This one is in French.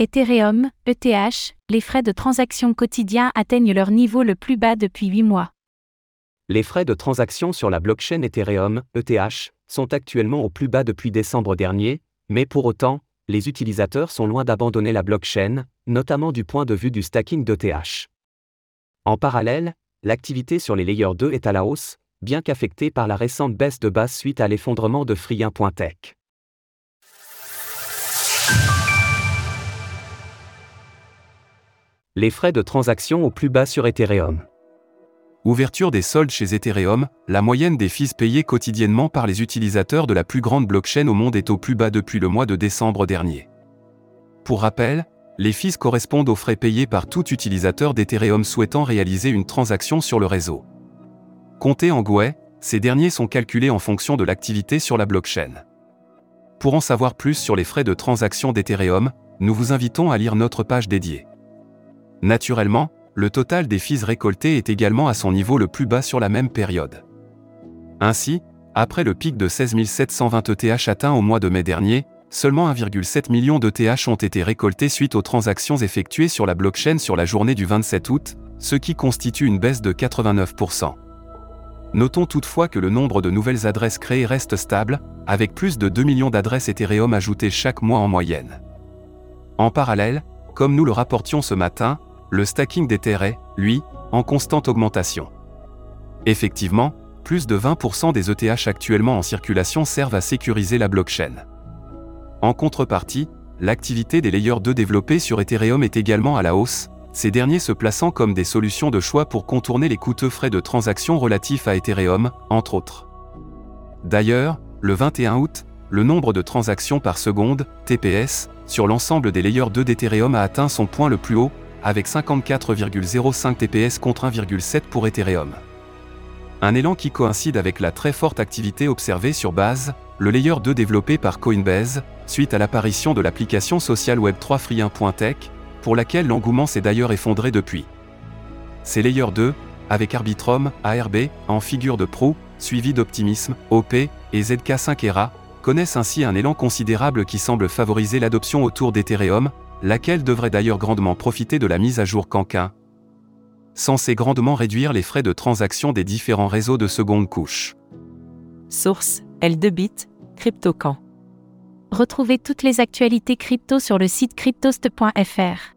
Ethereum, ETH, les frais de transaction quotidiens atteignent leur niveau le plus bas depuis 8 mois. Les frais de transaction sur la blockchain Ethereum, ETH, sont actuellement au plus bas depuis décembre dernier, mais pour autant, les utilisateurs sont loin d'abandonner la blockchain, notamment du point de vue du stacking d'ETH. En parallèle, l'activité sur les layers 2 est à la hausse, bien qu'affectée par la récente baisse de base suite à l'effondrement de Free1.tech. Les frais de transaction au plus bas sur Ethereum. Ouverture des soldes chez Ethereum, la moyenne des fees payées quotidiennement par les utilisateurs de la plus grande blockchain au monde est au plus bas depuis le mois de décembre dernier. Pour rappel, les fees correspondent aux frais payés par tout utilisateur d'Ethereum souhaitant réaliser une transaction sur le réseau. Comptés en Gwei, ces derniers sont calculés en fonction de l'activité sur la blockchain. Pour en savoir plus sur les frais de transaction d'Ethereum, nous vous invitons à lire notre page dédiée. Naturellement, le total des fees récoltés est également à son niveau le plus bas sur la même période. Ainsi, après le pic de 16 720 ETH atteint au mois de mai dernier, seulement 1,7 million d'ETH ont été récoltés suite aux transactions effectuées sur la blockchain sur la journée du 27 août, ce qui constitue une baisse de 89%. Notons toutefois que le nombre de nouvelles adresses créées reste stable, avec plus de 2 millions d'adresses Ethereum ajoutées chaque mois en moyenne. En parallèle, comme nous le rapportions ce matin, le stacking d'Ether lui, en constante augmentation. Effectivement, plus de 20% des ETH actuellement en circulation servent à sécuriser la blockchain. En contrepartie, l'activité des layers 2 développés sur Ethereum est également à la hausse, ces derniers se plaçant comme des solutions de choix pour contourner les coûteux frais de transaction relatifs à Ethereum, entre autres. D'ailleurs, le 21 août, le nombre de transactions par seconde, TPS, sur l'ensemble des layers 2 d'Ethereum a atteint son point le plus haut, avec 54,05 TPS contre 1,7 pour Ethereum. Un élan qui coïncide avec la très forte activité observée sur base, le layer 2 développé par Coinbase, suite à l'apparition de l'application sociale Web3 Free1.tech, pour laquelle l'engouement s'est d'ailleurs effondré depuis. Ces layers 2, avec Arbitrum, ARB, en figure de proue, suivi d'Optimism, OP, et ZK5 ERA, connaissent ainsi un élan considérable qui semble favoriser l'adoption autour d'Ethereum, laquelle devrait d'ailleurs grandement profiter de la mise à jour Canquin, censé grandement réduire les frais de transaction des différents réseaux de seconde couche. Source L2Bit, CryptoCamp. Retrouvez toutes les actualités crypto sur le site cryptost.fr.